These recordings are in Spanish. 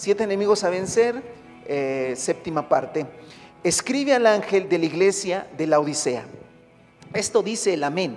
siete enemigos a vencer, eh, séptima parte. Escribe al ángel de la iglesia de la Odisea. Esto dice el amén,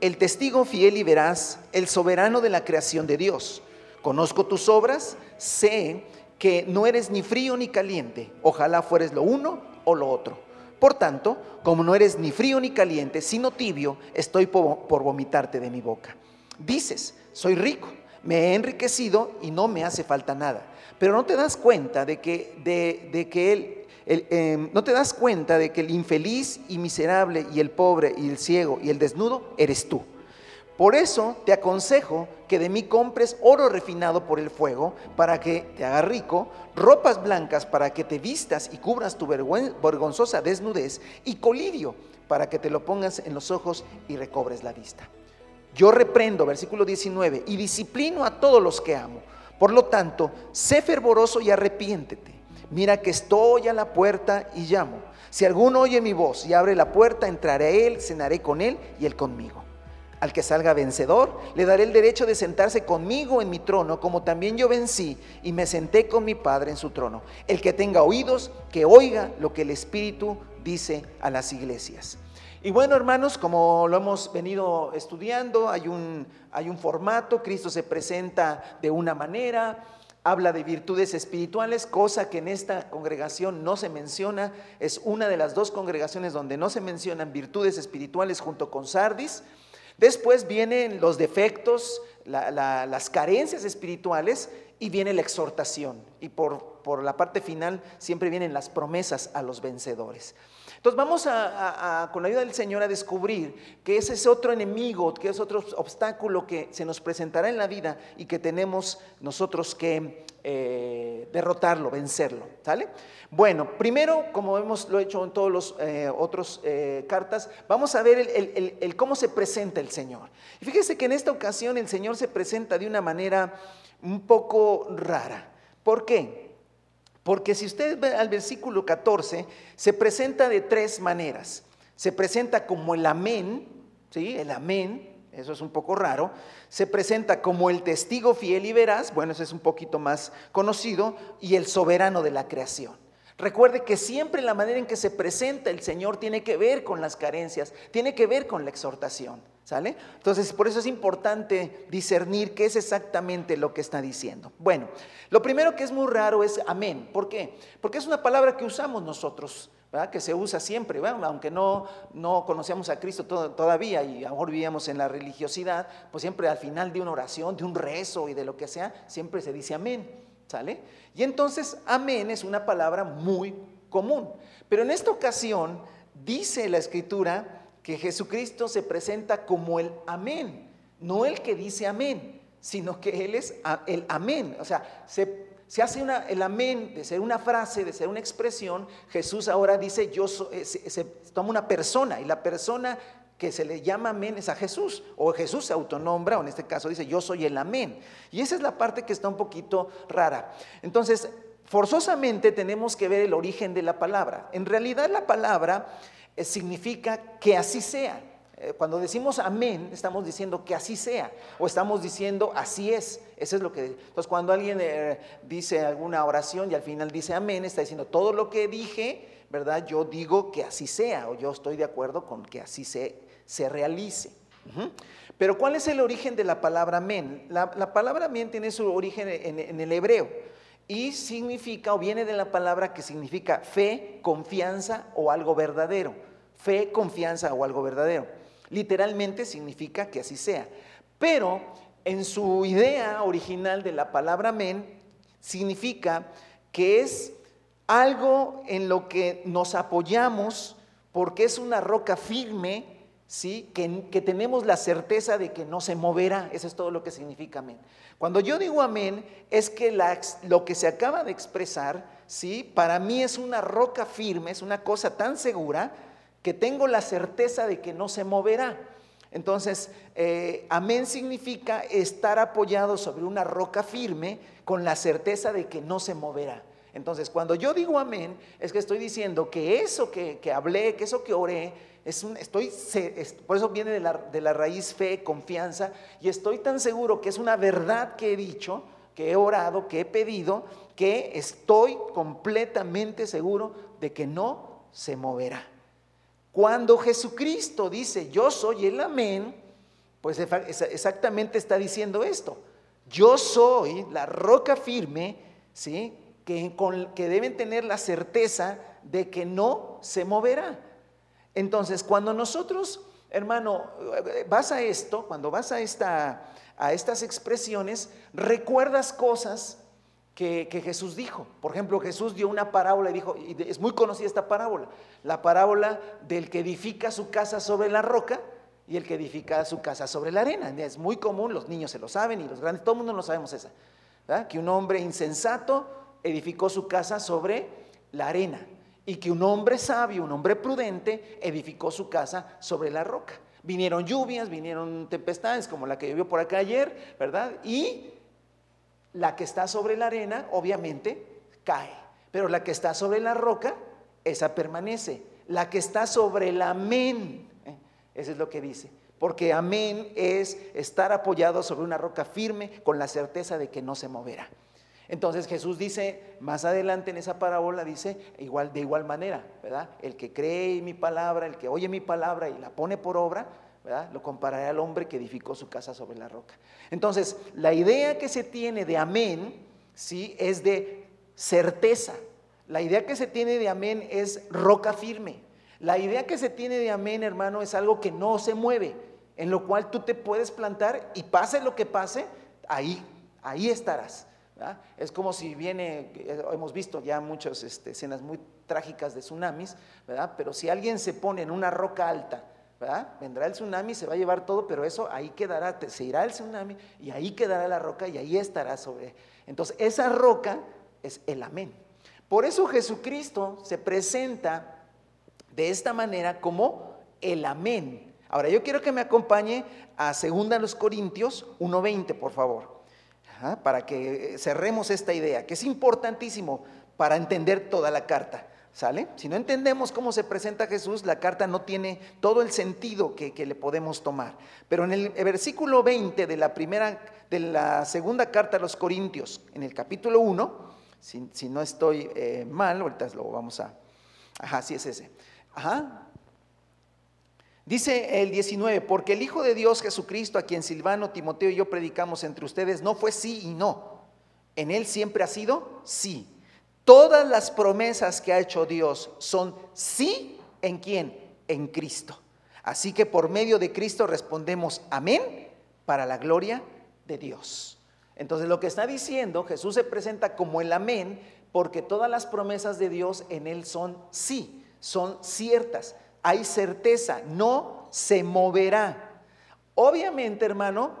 el testigo fiel y veraz, el soberano de la creación de Dios. Conozco tus obras, sé que no eres ni frío ni caliente, ojalá fueres lo uno o lo otro. Por tanto, como no eres ni frío ni caliente, sino tibio, estoy por, vomitarte de mi boca. Dices, soy rico, me he enriquecido y no me hace falta nada. Pero no te das cuenta de que, de, que él, em, no te das cuenta de que el infeliz y miserable y el pobre y el ciego y el desnudo eres tú. Por eso te aconsejo que de mí compres oro refinado por el fuego para que te haga rico, ropas blancas para que te vistas y cubras tu vergonzosa desnudez y colirio para que te lo pongas en los ojos y recobres la vista. Yo reprendo, versículo 19, y disciplino a todos los que amo. Por lo tanto, sé fervoroso y arrepiéntete. Mira que estoy a la puerta y llamo. Si alguno oye mi voz y abre la puerta, entraré a él, cenaré con él y él conmigo. Al que salga vencedor, le daré el derecho de sentarse conmigo en mi trono, como también yo vencí y me senté con mi Padre en su trono. El que tenga oídos, que oiga lo que el Espíritu dice a las iglesias. Y bueno, hermanos, como lo hemos venido estudiando, hay un, hay un formato, Cristo se presenta de una manera, habla de virtudes espirituales, cosa que en esta congregación no se menciona, es una de las dos congregaciones donde no se mencionan virtudes espirituales junto con Sardis. Después vienen los defectos, las carencias espirituales y viene la exhortación. Y por, por la parte final siempre vienen las promesas a los vencedores. Entonces vamos a, con la ayuda del Señor a descubrir que ese es otro enemigo, que es otro obstáculo que se nos presentará en la vida y que tenemos nosotros que eh, derrotarlo, vencerlo. ¿Sale? Bueno, primero, como hemos lo hecho en todos los eh, otros eh, cartas, vamos a ver cómo se presenta el Señor. Y fíjese que en esta ocasión el Señor se presenta de una manera un poco rara. ¿Por qué? Porque si usted ve al versículo 14, se presenta de tres maneras. Se presenta como el amén, ¿sí? El amén, eso es un poco raro. Se presenta como el testigo fiel y veraz, bueno, eso es un poquito más conocido, y el soberano de la creación. Recuerde que siempre la manera en que se presenta el Señor tiene que ver con las carencias, tiene que ver con la exhortación. ¿Sale? Entonces, por eso es importante discernir qué es exactamente lo que está diciendo. Bueno, lo primero que es muy raro es amén. ¿Por qué? Porque es una palabra que usamos nosotros, ¿verdad? que se usa siempre, aunque no, no conocíamos a Cristo todavía y ahora vivíamos en la religiosidad, pues siempre al final de una oración, de un rezo y de lo que sea, siempre se dice amén. ¿Sale? Y entonces, amén es una palabra muy común. Pero en esta ocasión dice la escritura que Jesucristo se presenta como el amén, no el que dice amén, sino que Él es el amén. O sea, se, hace una, el amén de ser una frase, de ser una expresión, Jesús ahora dice, yo eh, se, toma una persona y la persona que se le llama amén es a Jesús, o Jesús se autonombra, o en este caso dice, yo soy el amén. Y esa es la parte que está un poquito rara. Entonces, forzosamente tenemos que ver el origen de la palabra. En realidad la palabra significa que así sea. Eh, cuando decimos amén, estamos diciendo que así sea, o estamos diciendo así es. Eso es lo que. Entonces, cuando alguien eh, dice alguna oración y al final dice amén, está diciendo todo lo que dije, ¿verdad? Yo digo que así sea, o yo estoy de acuerdo con que así se, se realice. Pero, ¿cuál es el origen de la palabra amén? La, palabra amén tiene su origen en el hebreo y significa o viene de la palabra que significa fe, confianza o algo verdadero. Fe, confianza o algo verdadero. Literalmente significa que así sea. Pero en su idea original de la palabra amén, significa que es algo en lo que nos apoyamos porque es una roca firme ¿sí? Que, tenemos la certeza de que no se moverá. Eso es todo lo que significa amén. Cuando yo digo amén, es que lo que se acaba de expresar, ¿sí? para mí es una roca firme, es una cosa tan segura que tengo la certeza de que no se moverá. Entonces, eh, amén significa estar apoyado sobre una roca firme con la certeza de que no se moverá. Entonces, cuando yo digo amén, es que estoy diciendo que eso que, que hablé, que eso que oré, estoy, por eso viene de la, de la raíz fe, confianza, y estoy tan seguro que es una verdad que he dicho, que he orado, que he pedido, que estoy completamente seguro de que no se moverá. Cuando Jesucristo dice, yo soy el amén, pues exactamente está diciendo esto. Yo soy la roca firme, ¿sí? Que, deben tener la certeza de que no se moverá. Entonces, cuando nosotros, hermano, vas a esto, cuando vas a, esta, a estas expresiones, recuerdas cosas que, Jesús dijo. Por ejemplo, Jesús dio una parábola y dijo, y es muy conocida esta parábola, la parábola del que edifica su casa sobre la roca y el que edifica su casa sobre la arena. Es muy común, los niños se lo saben y los grandes, todo el mundo lo sabemos esa. Que un hombre insensato edificó su casa sobre la arena y que un hombre sabio, un hombre prudente, edificó su casa sobre la roca. Vinieron lluvias, vinieron tempestades como la que llovió por acá ayer, ¿verdad? Y la que está sobre la arena, obviamente, cae. Pero la que está sobre la roca, esa permanece. La que está sobre el amén, ¿eh? eso es lo que dice. Porque amén es estar apoyado sobre una roca firme con la certeza de que no se moverá. Entonces Jesús dice, más adelante en esa parábola, dice, igual, de igual manera, ¿verdad? El que cree mi palabra, el que oye mi palabra y la pone por obra, lo compararé al hombre que edificó su casa sobre la roca. Entonces, la idea que se tiene de amén, ¿sí? Es de certeza. La idea que se tiene de amén es roca firme. La idea que se tiene de amén, hermano, es algo que no se mueve, en lo cual tú te puedes plantar y pase lo que pase, ahí, ahí estarás. Es como si viene, hemos visto ya muchas este, escenas muy trágicas de tsunamis, ¿verdad? pero si alguien se pone en una roca alta, Vendrá el tsunami, se va a llevar todo, pero eso ahí quedará, se irá el tsunami y ahí quedará la roca y ahí estará sobre. Entonces, esa roca es el amén. Por eso Jesucristo se presenta de esta manera como el amén. Ahora, yo quiero que me acompañe a 2 Corintios 1.20, por favor, para que cerremos esta idea, que es importantísimo para entender toda la carta. ¿Sale? Si no entendemos cómo se presenta Jesús, la carta no tiene todo el sentido que, le podemos tomar. Pero en el versículo 20 de la primera, de la segunda carta a los Corintios, en el capítulo 1, si, no estoy eh, mal, ahorita lo vamos a. Ajá, sí es ese. Ajá. Dice el 19, porque el Hijo de Dios Jesucristo, a quien Silvano, Timoteo y yo predicamos entre ustedes, no fue sí y no. En él siempre ha sido sí Todas las promesas que ha hecho Dios son sí en quién? En Cristo. Así que por medio de Cristo respondemos amén para la gloria de Dios. Entonces lo que está diciendo, Jesús se presenta como el amén porque todas las promesas de Dios en él son sí, son ciertas. Hay certeza, no se moverá. Obviamente, hermano,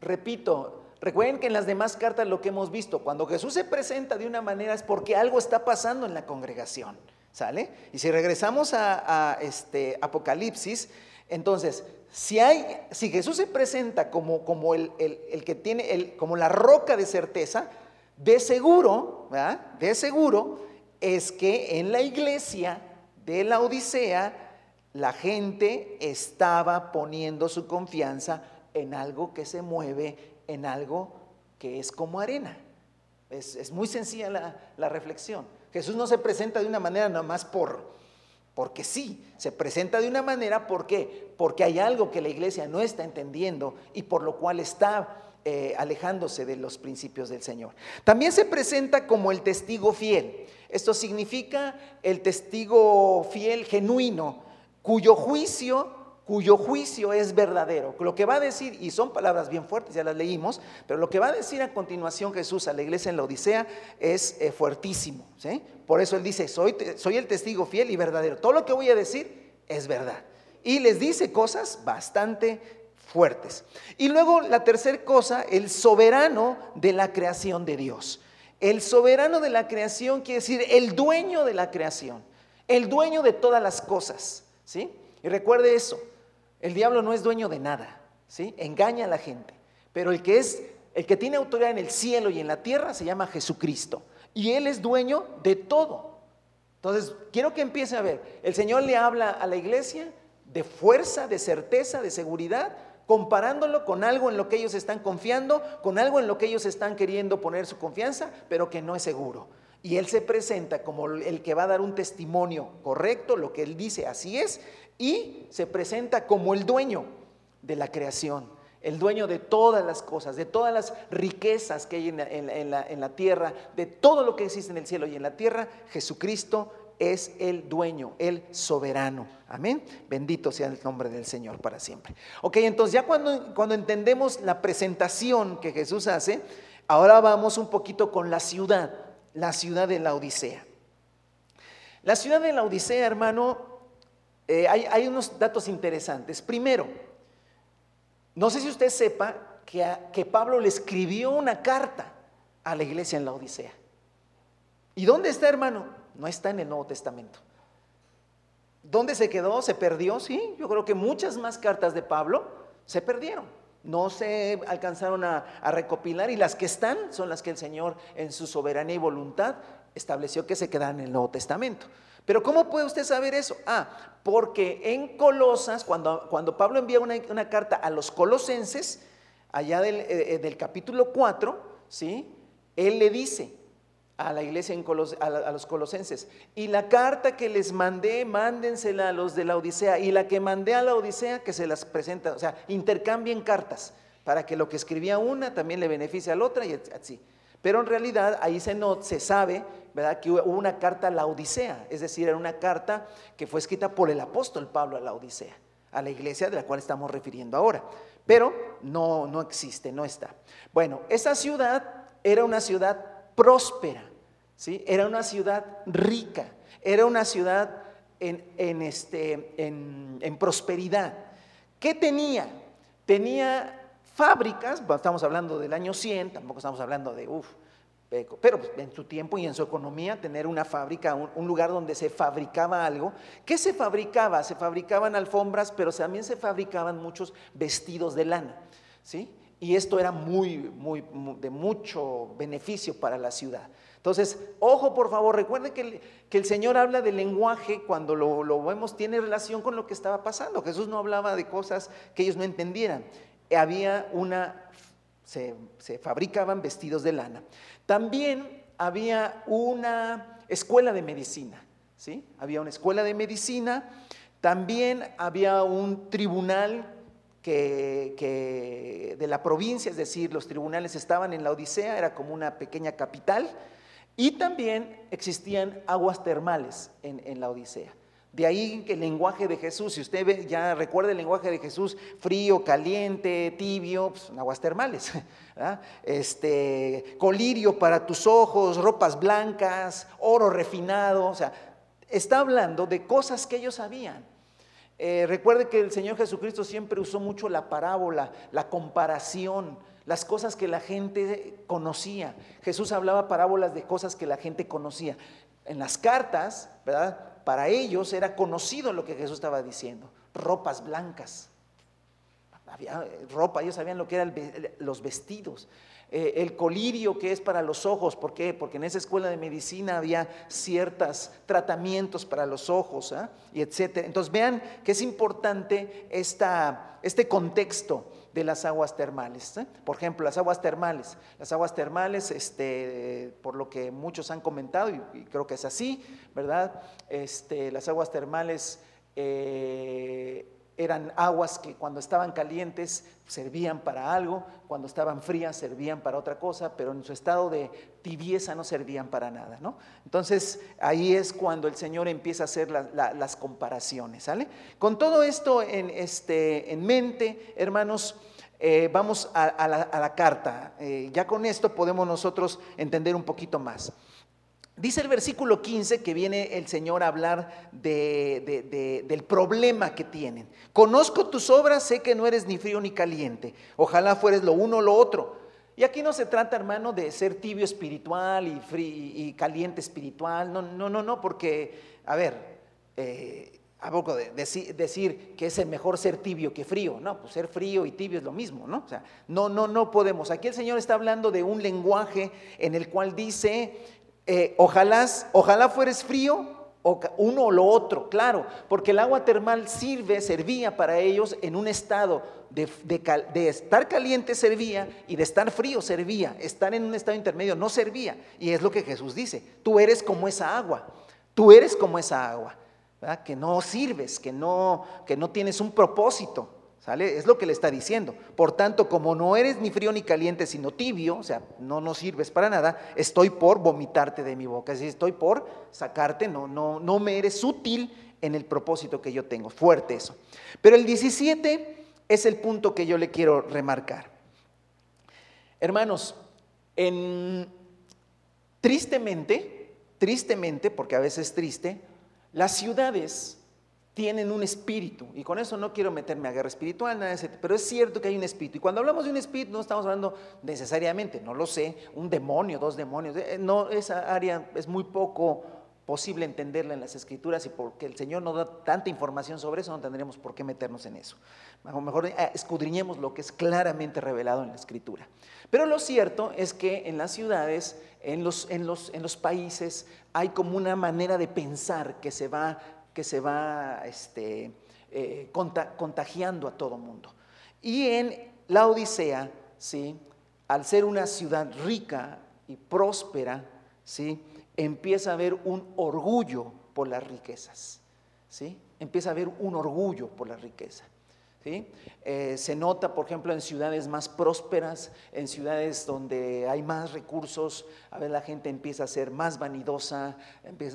repito, Recuerden que en las demás cartas lo que hemos visto, cuando Jesús se presenta de una manera es porque algo está pasando en la congregación, ¿sale? Y si regresamos a, este Apocalipsis, entonces, si, Jesús se presenta como, como el, que tiene, el, como la roca de certeza, de seguro, ¿verdad? De seguro es que en la iglesia de la Odisea la gente estaba poniendo su confianza en algo que se mueve en algo que es como arena. Es, muy sencilla la, reflexión. Jesús no se presenta de una manera nada más por, porque sí, se presenta de una manera, ¿por qué? Porque hay algo que la iglesia no está entendiendo y por lo cual está eh, alejándose de los principios del Señor. También se presenta como el testigo fiel. Esto significa el testigo fiel genuino, cuyo juicio cuyo juicio es verdadero. Lo que va a decir, y son palabras bien fuertes, ya las leímos, pero lo que va a decir a continuación Jesús a la iglesia en la Odisea es eh, fuertísimo. Por eso él dice, soy, soy el testigo fiel y verdadero. Todo lo que voy a decir es verdad. Y les dice cosas bastante fuertes. Y luego la tercera cosa, el soberano de la creación de Dios. El soberano de la creación quiere decir el dueño de la creación, el dueño de todas las cosas. ¿sí? Y recuerde eso, el diablo no es dueño de nada, ¿sí? Engaña a la gente. Pero el que es, el que tiene autoridad en el cielo y en la tierra se llama Jesucristo. Y Él es dueño de todo. Entonces, quiero que empiece a ver. El Señor le habla a la iglesia de fuerza, de certeza, de seguridad, comparándolo con algo en lo que ellos están confiando, con algo en lo que ellos están queriendo poner su confianza, pero que no es seguro. Y él se presenta como el que va a dar un testimonio correcto, lo que él dice así es, y se presenta como el dueño de la creación, el dueño de todas las cosas, de todas las riquezas que hay en la, tierra, de todo lo que existe en el cielo y en la tierra, Jesucristo es el dueño, el soberano. Amén. Bendito sea el nombre del Señor para siempre. Ok, entonces ya cuando, cuando entendemos la presentación que Jesús hace, ahora vamos un poquito con la ciudad, la ciudad de la Odisea. La ciudad de la Odisea, hermano, eh, hay, unos datos interesantes. Primero, no sé si usted sepa que, que Pablo le escribió una carta a la iglesia en la Odisea. ¿Y dónde está, hermano? no está en el Nuevo Testamento. ¿Dónde se quedó? ¿Se perdió? Sí, yo creo que muchas más cartas de Pablo se perdieron. No se alcanzaron a, recopilar y las que están son las que el Señor en su soberanía y voluntad estableció que se quedan en el Nuevo Testamento. Pero ¿cómo puede usted saber eso? Ah, porque en Colosas, cuando, cuando Pablo envía una, carta a los colosenses, allá del, eh, del capítulo 4, ¿sí? Él le dice, a la iglesia en a, los colosenses. Y la carta que les mandé, mándensela a los de la Odisea. Y la que mandé a la Odisea, que se las presenta. O sea, intercambien cartas para que lo que escribía una también le beneficie a la otra y así. Pero en realidad ahí se, se sabe, ¿verdad?, que hubo una carta a la Odisea. Es decir, era una carta que fue escrita por el apóstol Pablo a la Odisea, a la iglesia de la cual estamos refiriendo ahora. Pero no, no existe, no está. Bueno, esa ciudad era una ciudad próspera. Era una ciudad rica, era una ciudad en, este, en, prosperidad. ¿Qué tenía? Tenía fábricas, estamos hablando del año 100, tampoco estamos hablando de, uff, pero pues, en su tiempo y en su economía, tener una fábrica, un, lugar donde se fabricaba algo. ¿Qué se fabricaba? Se fabricaban alfombras, pero también se fabricaban muchos vestidos de lana. ¿sí? Y esto era muy, muy, de mucho beneficio para la ciudad. Entonces, ojo por favor, recuerde que el, Señor habla del lenguaje cuando lo, vemos, tiene relación con lo que estaba pasando. Jesús no hablaba de cosas que ellos no entendieran. Había una, se, fabricaban vestidos de lana. También había una escuela de medicina, ¿sí? Había una escuela de medicina. También había un tribunal que, de la provincia, es decir, los tribunales estaban en la Odisea, era como una pequeña capital, y también existían aguas termales en, la Odisea. De ahí que el lenguaje de Jesús, si usted ya recuerda el lenguaje de Jesús, frío, caliente, tibio, pues, aguas termales. Este, colirio para tus ojos, ropas blancas, oro refinado. O sea, está hablando de cosas que ellos sabían. Eh, recuerde que el Señor Jesucristo siempre usó mucho la parábola, la comparación las cosas que la gente conocía. Jesús hablaba parábolas de cosas que la gente conocía. En las cartas, ¿verdad? Para ellos era conocido lo que Jesús estaba diciendo. Ropas blancas. Había ropa, ellos sabían lo que eran los vestidos. Eh, el colirio que es para los ojos, ¿por qué? Porque en esa escuela de medicina había ciertos tratamientos para los ojos, ¿ah? y etcétera. Entonces vean que es importante esta, este contexto de las aguas termales. ¿eh? Por ejemplo, las aguas termales. Las aguas termales, este, por lo que muchos han comentado, y, creo que es así, ¿verdad? Este, las aguas termales eh, eran aguas que cuando estaban calientes servían para algo, cuando estaban frías servían para otra cosa, pero en su estado de tibieza no servían para nada, ¿no? Entonces ahí es cuando el Señor empieza a hacer las comparaciones, ¿sale? Con todo esto en, este, en mente, hermanos, eh, vamos a, la, carta. Eh, ya con esto podemos nosotros entender un poquito más. Dice el versículo 15 que viene el Señor a hablar del problema que tienen. Conozco tus obras, sé que no eres ni frío ni caliente. Ojalá fueres lo uno o lo otro. Y aquí no se trata, hermano, de ser tibio espiritual y, y caliente espiritual. No, no, no, no, porque, a ver, eh, a poco de decir, que es el mejor ser tibio que frío. No, pues ser frío y tibio es lo mismo, ¿no? O sea, no, no, no podemos. Aquí el Señor está hablando de un lenguaje en el cual dice eh, ojalá, fueres frío uno o lo otro, claro, porque el agua termal sirve, servía para ellos en un estado de, de, estar caliente servía y de estar frío servía, estar en un estado intermedio no servía. Y es lo que Jesús dice, tú eres como esa agua, tú eres como esa agua, que no sirves, que no, que no tienes un propósito. Es lo que le está diciendo. Por tanto, como no eres ni frío ni caliente, sino tibio, o sea, no nos sirves para nada, estoy por vomitarte de mi boca. Es decir, estoy por sacarte, no, no, no me eres útil en el propósito que yo tengo. Fuerte eso. Pero el 17 es el punto que yo le quiero remarcar. Hermanos, en, tristemente, tristemente, porque a veces es triste, las ciudades tienen un espíritu, y con eso no quiero meterme a guerra espiritual, nada pero es cierto que hay un espíritu. Y cuando hablamos de un espíritu no estamos hablando necesariamente, no lo sé, un demonio, dos demonios, eh, no, esa área es muy poco posible entenderla en las escrituras y porque el Señor no da tanta información sobre eso, no tendríamos por qué meternos en eso. A mejor eh, escudriñemos lo que es claramente revelado en la escritura. Pero lo cierto es que en las ciudades, en los, en los, en los países, hay como una manera de pensar que se va que se va este, eh, contagiando a todo mundo. Y en la Odisea, ¿sí? al ser una ciudad rica y próspera, ¿sí? empieza a haber un orgullo por las riquezas. ¿sí? Empieza a haber un orgullo por la riqueza. Eh, se nota, por ejemplo, en ciudades más prósperas, en ciudades donde hay más recursos, a ver, la gente empieza a ser más vanidosa,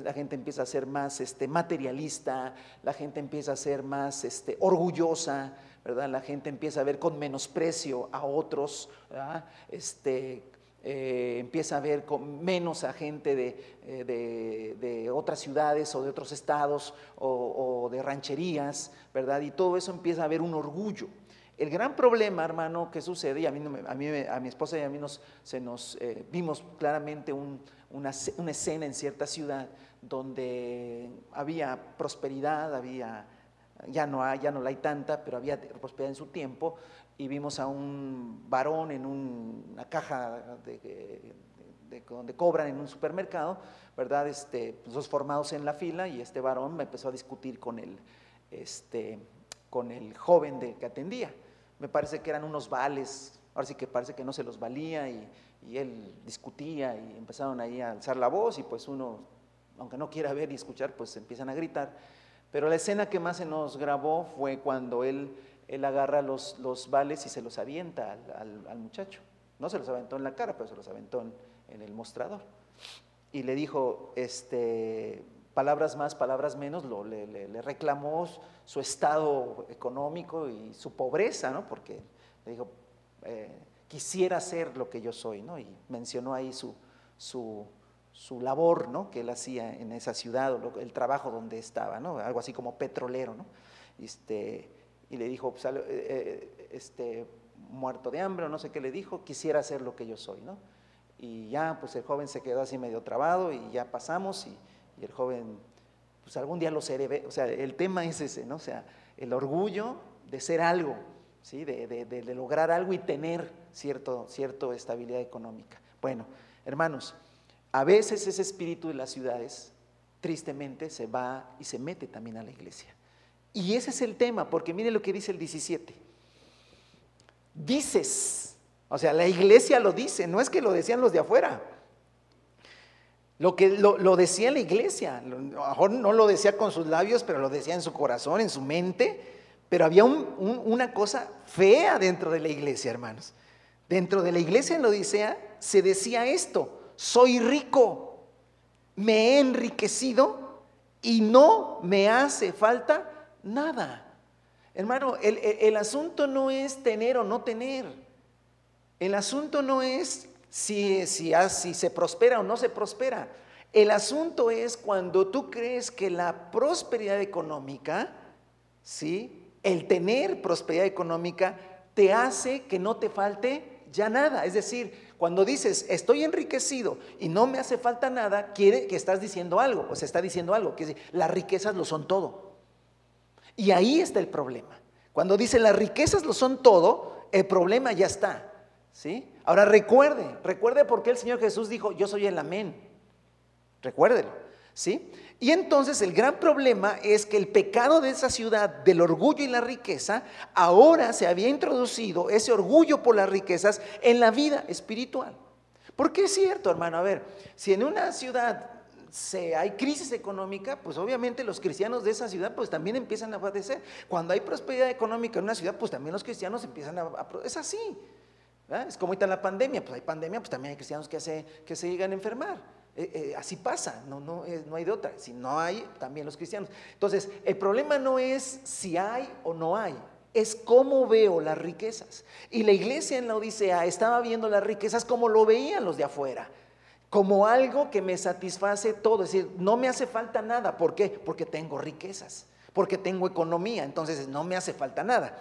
la gente empieza a ser más este, materialista, la gente empieza a ser más este, orgullosa, ¿verdad? La gente empieza a ver con menosprecio a otros, Este, eh, empieza a ver con menos gente eh, de, otras ciudades o de otros estados o, de rancherías, ¿verdad? Y todo eso empieza a haber un orgullo. El gran problema, hermano, que sucede, y a mí, a, mí a mi esposa y a mí nos, se nos eh, vimos claramente una, una, escena en cierta ciudad donde había prosperidad, había, ya no hay, ya no la hay tanta, pero había prosperidad en su tiempo, y vimos a un varón en una caja de, donde cobran en un supermercado, ¿verdad? Este, pues, los formados en la fila y este varón me empezó a discutir con el, este, con el joven de, que atendía. Me parece que eran unos vales, ahora sí que parece que no se los valía y, y él discutía y empezaron ahí a alzar la voz y pues uno, aunque no quiera ver y escuchar, pues empiezan a gritar. Pero la escena que más se nos grabó fue cuando él él agarra los, los vales y se los avienta al, muchacho. No se los aventó en la cara, pero se los aventó en, el mostrador. Y le dijo, este, palabras más, palabras menos, lo, le, reclamó su estado económico y su pobreza, ¿no? Porque le dijo, eh, quisiera ser lo que yo soy, ¿no? Y mencionó ahí su, su, su labor, ¿no? Que él hacía en esa ciudad, o el trabajo donde estaba, ¿no? Algo así como petrolero, ¿no? Este, y le dijo, pues, eh, eh, este, muerto de hambre o no sé qué le dijo, quisiera ser lo que yo soy, ¿no? Y ya, pues el joven se quedó así medio trabado y ya pasamos y, el joven, pues algún día lo seré, o sea, el tema es ese, ¿no? O sea, el orgullo de ser algo, ¿sí? De, de, lograr algo y tener cierto, cierto estabilidad económica. Bueno, hermanos, a veces ese espíritu de las ciudades, tristemente, se va y se mete también a la iglesia. Y ese es el tema, porque mire lo que dice el 17. Dices, o sea, la iglesia lo dice, no es que lo decían los de afuera. Lo que lo, decía la iglesia, lo mejor no lo decía con sus labios, pero lo decía en su corazón, en su mente. Pero había una cosa fea dentro de la iglesia, hermanos. Dentro de la iglesia en Odisea se decía esto: soy rico, me he enriquecido y no me hace falta Nada. Hermano, el, asunto no es tener o no tener. El asunto no es si, si, si se prospera o no se prospera. El asunto es cuando tú crees que la prosperidad económica, ¿sí? el tener prosperidad económica, te hace que no te falte ya nada. Es decir, cuando dices, estoy enriquecido y no me hace falta nada, quiere que estás diciendo algo, o se está diciendo algo, que las riquezas lo son todo. Y ahí está el problema. Cuando dice las riquezas lo son todo, el problema ya está. ¿sí? Ahora recuerde, recuerde por qué el Señor Jesús dijo, yo soy el amén. Recuérdelo. ¿sí? Y entonces el gran problema es que el pecado de esa ciudad, del orgullo y la riqueza, ahora se había introducido ese orgullo por las riquezas en la vida espiritual. Porque es cierto, hermano, a ver, si en una ciudad se, hay crisis económica, pues obviamente los cristianos de esa ciudad pues también empiezan a padecer. Cuando hay prosperidad económica en una ciudad, pues también los cristianos empiezan a... es así. Es como ahorita la pandemia, pues hay pandemia, pues también hay cristianos que se, que se llegan a enfermar. Eh, eh, así pasa, no, no, no hay de otra. Si no hay, también los cristianos. Entonces, el problema no es si hay o no hay, es cómo veo las riquezas. Y la iglesia en la Odisea estaba viendo las riquezas como lo veían los de afuera, como algo que me satisface todo. Es decir, no me hace falta nada. ¿Por qué? Porque tengo riquezas, porque tengo economía, entonces no me hace falta nada.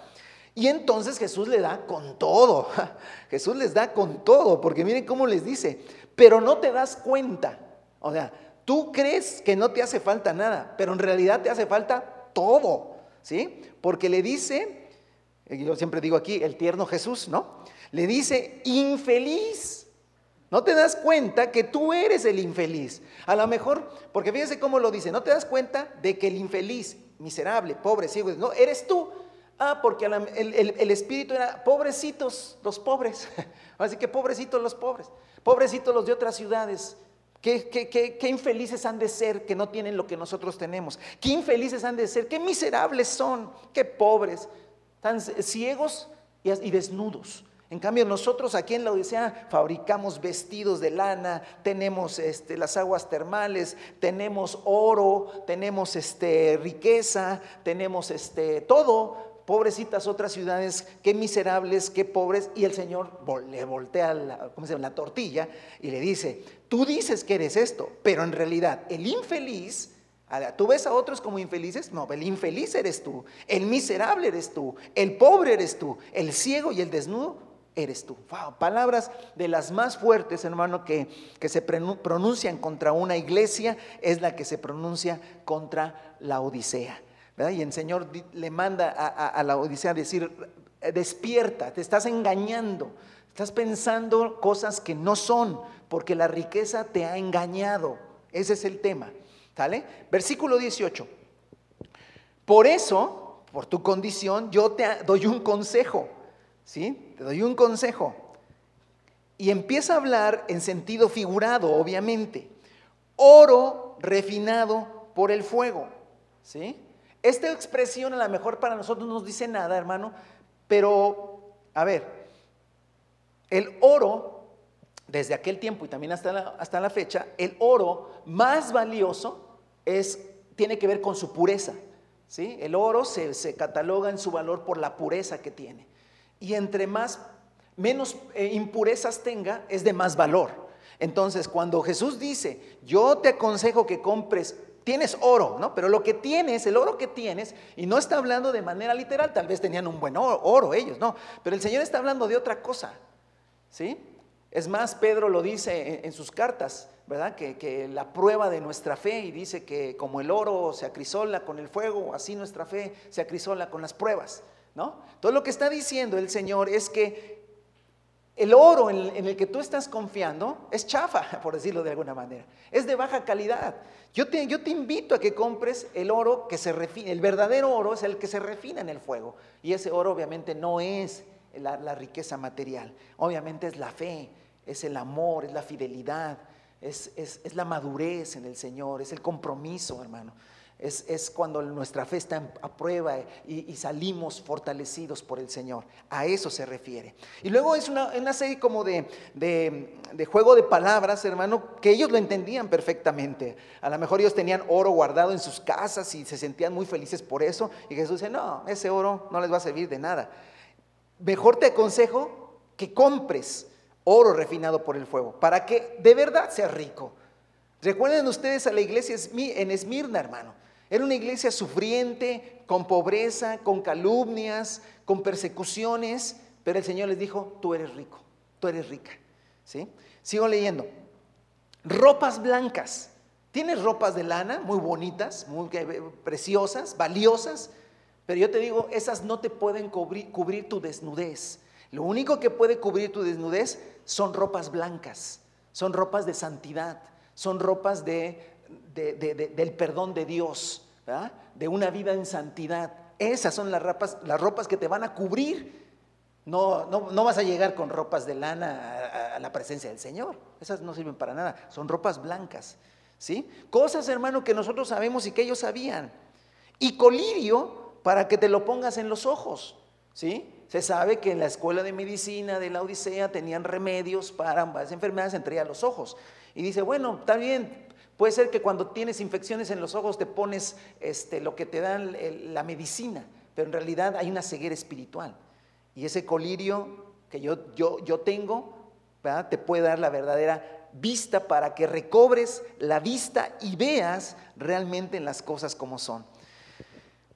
Y entonces Jesús le da con todo. Jesús les da con todo, porque miren cómo les dice, pero no te das cuenta. O sea, tú crees que no te hace falta nada, pero en realidad te hace falta todo, ¿sí? Porque le dice, yo siempre digo aquí, el tierno Jesús, ¿no? Le dice, infeliz. No te das cuenta que tú eres el infeliz. A lo mejor, porque fíjense cómo lo dice, no te das cuenta de que el infeliz, miserable, pobre, ciego, no, eres tú. Ah, porque el, espíritu era pobrecitos los pobres. Así que pobrecitos los pobres. Pobrecitos los de otras ciudades. Qué, qué, infelices han de ser que no tienen lo que nosotros tenemos. Qué infelices han de ser. Qué miserables son. Qué pobres. Tan ciegos y, desnudos. En cambio, nosotros aquí en la Odisea fabricamos vestidos de lana, tenemos este, las aguas termales, tenemos oro, tenemos este, riqueza, tenemos este, todo pobrecitas otras ciudades, qué miserables, qué pobres, y el Señor le voltea la, la tortilla y le dice, tú dices que eres esto, pero en realidad el infeliz, tú ves a otros como infelices, no, el infeliz eres tú, el miserable eres tú, el pobre eres tú, el ciego y el desnudo eres tú. palabras de las más fuertes, hermano, que, que se pronuncian contra una iglesia, es la que se pronuncia contra la Odisea. Y el Señor le manda a, la Odisea a decir, despierta, te estás engañando, estás pensando cosas que no son, porque la riqueza te ha engañado. Ese es el tema. ¿Sale? Versículo 18. Por eso, por tu condición, yo te doy un consejo. ¿Sí? Te doy un consejo. Y empieza a hablar en sentido figurado, obviamente. Oro refinado por el fuego. ¿Sí? Esta expresión a lo mejor para nosotros no nos dice nada, hermano, pero a ver, el oro, desde aquel tiempo y también hasta la, hasta la fecha, el oro más valioso es, tiene que ver con su pureza. ¿sí? El oro se, se cataloga en su valor por la pureza que tiene. Y entre más, menos eh, impurezas tenga, es de más valor. Entonces, cuando Jesús dice, yo te aconsejo que compres tienes oro, ¿no? Pero lo que tienes, el oro que tienes, y no está hablando de manera literal, tal vez tenían un buen oro, ellos, no, pero el Señor está hablando de otra cosa, ¿sí? Es más, Pedro lo dice en, sus cartas, ¿verdad? Que, que, la prueba de nuestra fe, y dice que como el oro se acrisola con el fuego, así nuestra fe se acrisola con las pruebas, ¿no? Todo lo que está diciendo el Señor es que el oro en el que tú estás confiando es chafa, por decirlo de alguna manera. Es de baja calidad. Yo te, invito a que compres el oro que se refina. El verdadero oro es el que se refina en el fuego. Y ese oro obviamente no es la, riqueza material. Obviamente es la fe, es el amor, es la fidelidad, es la madurez en el Señor, es el compromiso, hermano. Es, cuando nuestra fe está a prueba y, salimos fortalecidos por el Señor. A eso se refiere. Y luego es una, serie como de, juego de palabras, hermano, que ellos lo entendían perfectamente. A lo mejor ellos tenían oro guardado en sus casas y se sentían muy felices por eso. Y Jesús dice, no, ese oro no les va a servir de nada. Mejor te aconsejo que compres oro refinado por el fuego, para que de verdad sea rico. Recuerden ustedes a la iglesia en Esmirna, hermano. Era una iglesia sufriente, con pobreza, con calumnias, con persecuciones, pero el Señor les dijo, tú eres rico, tú eres rica. ¿Sí? Sigo leyendo. Ropas blancas. Tienes ropas de lana muy bonitas, muy preciosas, valiosas, pero yo te digo, esas no te pueden cubrir, cubrir tu desnudez. Lo único que puede cubrir tu desnudez son ropas blancas, son ropas de santidad, son ropas de del perdón de Dios, de una vida en santidad. Esas son las ropas, las ropas que te van a cubrir. No, no, vas a llegar con ropas de lana a, la presencia del Señor. Esas no sirven para nada. Son ropas blancas. ¿sí? Cosas, hermano, que nosotros sabemos y que ellos sabían. Y colirio para que te lo pongas en los ojos. ¿sí? Se sabe que en la escuela de medicina de la Odisea tenían remedios para varias enfermedades, entre los ojos. Y dice, bueno, está bien, puede ser que cuando tienes infecciones en los ojos te pones este, lo que te da la medicina, pero en realidad hay una ceguera espiritual. Y ese colirio que yo, yo, yo tengo, te puede dar la verdadera vista para que recobres la vista y veas realmente las cosas como son.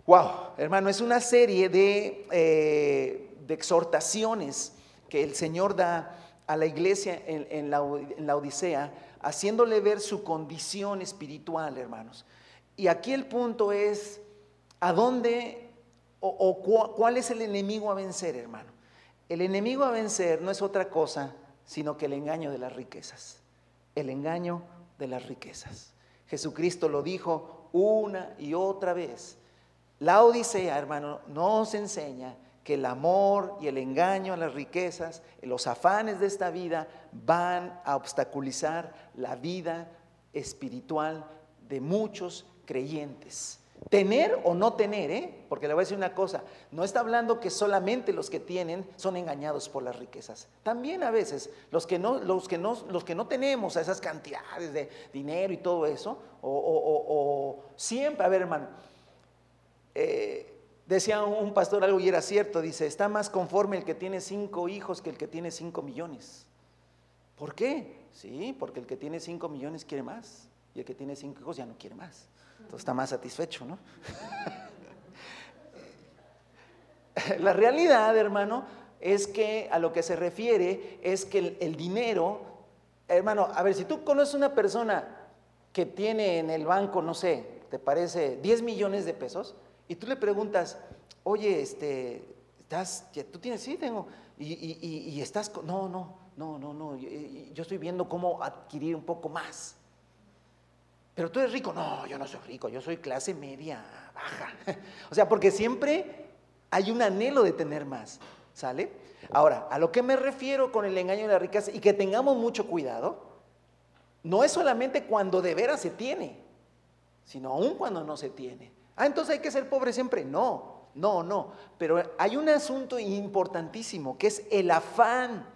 Wow, hermano, es una serie eh, de, exhortaciones que el Señor da a la iglesia en, la, Odisea, haciéndole ver su condición espiritual, hermanos. Y aquí el punto es, ¿a dónde o, cuál es el enemigo a vencer, hermano? El enemigo a vencer no es otra cosa sino que el engaño de las riquezas. El engaño de las riquezas. Jesucristo lo dijo una y otra vez. La Odisea, hermano, nos enseña que el amor y el engaño a las riquezas, los afanes de esta vida van a obstaculizar la vida espiritual de muchos creyentes. Tener o no tener, ¿eh? porque le voy a decir una cosa, no está hablando que solamente los que tienen son engañados por las riquezas. También a veces los que no, los que no, los que no tenemos esas cantidades de dinero y todo eso, o, o siempre, a ver hermano, eh, decía un pastor algo y era cierto, dice, está más conforme el que tiene cinco hijos que el que tiene cinco millones. ¿Por qué? Sí, porque el que tiene cinco millones quiere más y el que tiene cinco hijos ya no quiere más. Entonces está más satisfecho, ¿no? La realidad, hermano, es que a lo que se refiere es que el, el dinero, hermano, a ver, si tú conoces una persona que tiene en el banco, no sé, te parece 10 millones de pesos, y tú le preguntas, oye, este, ¿estás, tú tienes, sí, tengo, y, estás, no, no, no, no, no, yo, estoy viendo cómo adquirir un poco más. Pero tú eres rico, no, yo no soy rico, yo soy clase media, baja. o sea, porque siempre hay un anhelo de tener más, ¿sale? Ahora, a lo que me refiero con el engaño de la riqueza y que tengamos mucho cuidado, no es solamente cuando de veras se tiene, sino aún cuando no se tiene. Ah, entonces hay que ser pobre siempre. No, no, no. Pero hay un asunto importantísimo que es el afán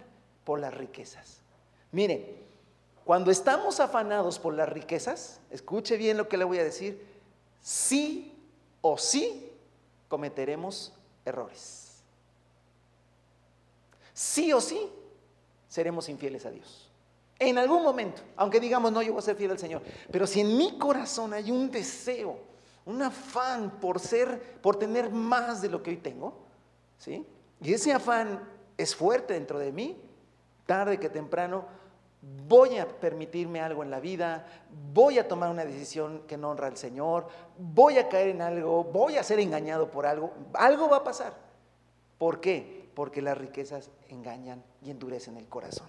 por las riquezas. Mire, cuando estamos afanados por las riquezas, escuche bien lo que le voy a decir, sí o sí cometeremos errores. Sí o sí seremos infieles a Dios. En algún momento, aunque digamos, no, yo voy a ser fiel al Señor. Pero si en mi corazón hay un deseo un afán por ser, por tener más de lo que hoy tengo, ¿sí? Y ese afán es fuerte dentro de mí, tarde que temprano voy a permitirme algo en la vida, voy a tomar una decisión que no honra al Señor, voy a caer en algo, voy a ser engañado por algo, algo va a pasar. ¿Por qué? Porque las riquezas engañan y endurecen el corazón.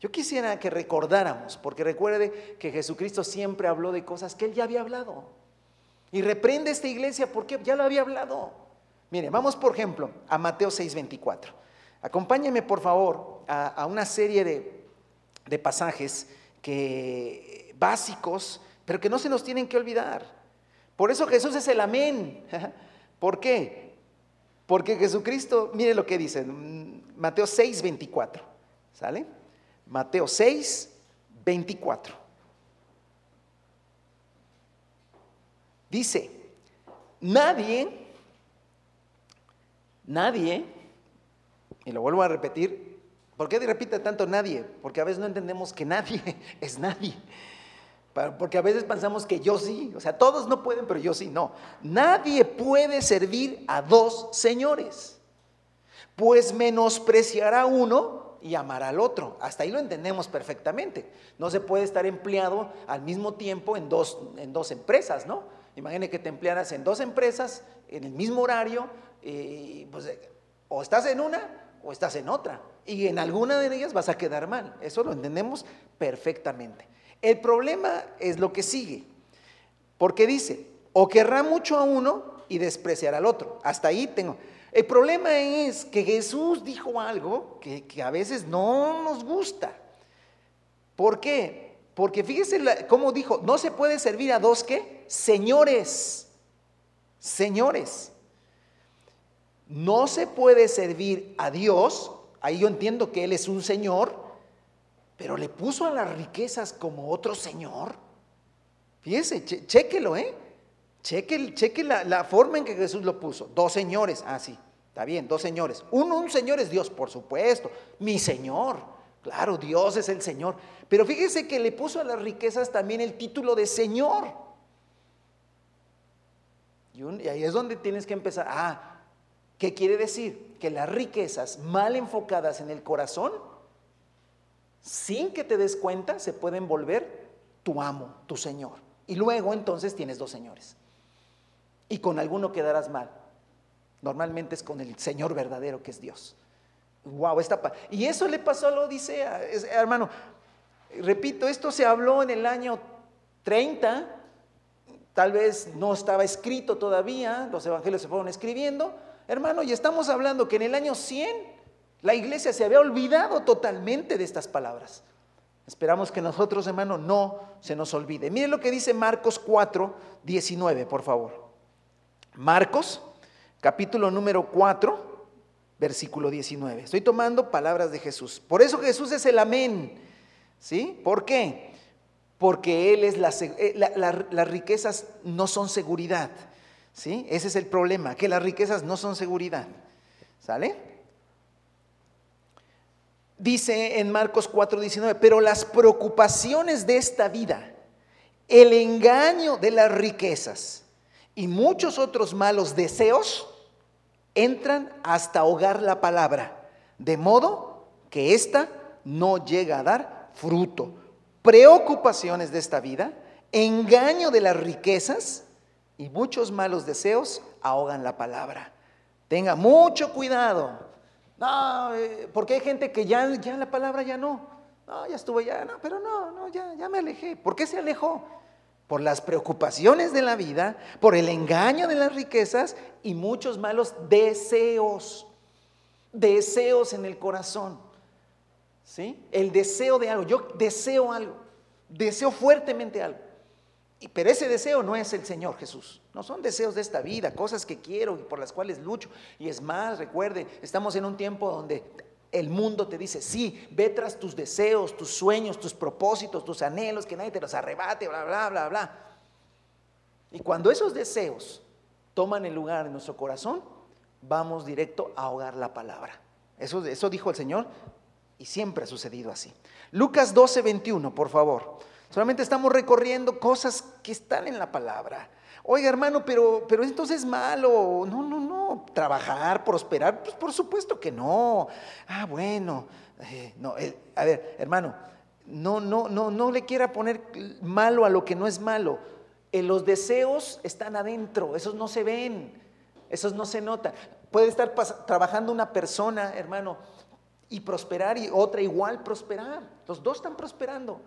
Yo quisiera que recordáramos, porque recuerde que Jesucristo siempre habló de cosas que él ya había hablado. Y reprende esta iglesia porque ya lo había hablado. Mire, vamos por ejemplo a Mateo 6:24. Acompáñenme por favor a, una serie de, pasajes que, básicos, pero que no se nos tienen que olvidar. Por eso Jesús es el amén. ¿Por qué? Porque Jesucristo, mire lo que dice, Mateo 6, 24. ¿Sale? Mateo 6, 24. Dice, nadie, nadie, y lo vuelvo a repetir, ¿por qué repite tanto nadie? Porque a veces no entendemos que nadie es nadie. Porque a veces pensamos que yo sí, o sea, todos no pueden, pero yo sí, no. Nadie puede servir a dos señores, pues menospreciará uno y amará al otro. Hasta ahí lo entendemos perfectamente. No se puede estar empleado al mismo tiempo en dos, en dos empresas, ¿no? Imagine que te emplearas en dos empresas en el mismo horario, y pues o estás en una o estás en otra. Y en alguna de ellas vas a quedar mal. Eso lo entendemos perfectamente. El problema es lo que sigue. Porque dice, o querrá mucho a uno y despreciar al otro. Hasta ahí tengo. El problema es que Jesús dijo algo que, a veces no nos gusta. ¿Por qué? Porque fíjese cómo dijo, no se puede servir a dos que señores, señores. No se puede servir a Dios, ahí yo entiendo que Él es un Señor, pero le puso a las riquezas como otro Señor. Fíjese, chéquelo, ¿eh? Cheque, cheque la, forma en que Jesús lo puso. Dos señores, ah, sí, está bien, dos señores. Uno, un señor es Dios, por supuesto. Mi Señor, claro, Dios es el Señor. Pero fíjese que le puso a las riquezas también el título de Señor. Y, ahí es donde tienes que empezar. Ah, ¿qué quiere decir? Que las riquezas mal enfocadas en el corazón, sin que te des cuenta, se pueden volver tu amo, tu Señor. Y luego entonces tienes dos señores y con alguno quedarás mal. Normalmente es con el Señor verdadero que es Dios. Wow, esta y eso le pasó a la Odisea, hermano. Repito, esto se habló en el año 30, tal vez no estaba escrito todavía, los evangelios se fueron escribiendo, hermano, y estamos hablando que en el año 100 la iglesia se había olvidado totalmente de estas palabras. Esperamos que nosotros, hermano, no se nos olvide. Miren lo que dice Marcos 4, 19, por favor. Marcos, capítulo número 4, versículo 19. Estoy tomando palabras de Jesús. Por eso Jesús es el amén. ¿Sí? ¿Por qué? Porque Él es la, eh, las riquezas no son seguridad. ¿Sí? Ese es el problema, que las riquezas no son seguridad. ¿Sale? Dice en Marcos 19, pero las preocupaciones de esta vida, el engaño de las riquezas, y muchos otros malos deseos entran hasta ahogar la palabra, de modo que ésta no llega a dar fruto. Preocupaciones de esta vida, engaño de las riquezas y muchos malos deseos ahogan la palabra. Tenga mucho cuidado. No, eh, porque hay gente que ya, ya la palabra ya no. No, ya estuvo ya, no, pero no, no, ya, ya me alejé. ¿Por qué se alejó? Por las preocupaciones de la vida, por el engaño de las riquezas y muchos malos deseos, deseos en el corazón. ¿Sí? El deseo de algo, yo deseo algo, deseo fuertemente algo. Pero ese deseo no es el Señor Jesús, no son deseos de esta vida, cosas que quiero y por las cuales lucho. Y es más, recuerde, estamos en un tiempo donde el mundo te dice, sí, ve tras tus deseos, tus sueños, tus propósitos, tus anhelos, que nadie te los arrebate, bla, bla, bla, bla. Y cuando esos deseos toman el lugar en nuestro corazón, vamos directo a ahogar la palabra. Eso, eso dijo el Señor y siempre ha sucedido así. Lucas 12, 21, por favor. Solamente estamos recorriendo cosas que están en la palabra. Oiga, hermano, pero, pero entonces es malo. No, no, no. Trabajar, prosperar, pues por supuesto que no. Ah, bueno. Eh, no, eh, a ver, hermano, no, no, no, no le quiera poner malo a lo que no es malo. Eh, los deseos están adentro, esos no se ven, esos no se notan. Puede estar trabajando una persona, hermano, y prosperar y otra igual prosperar. Los dos están prosperando.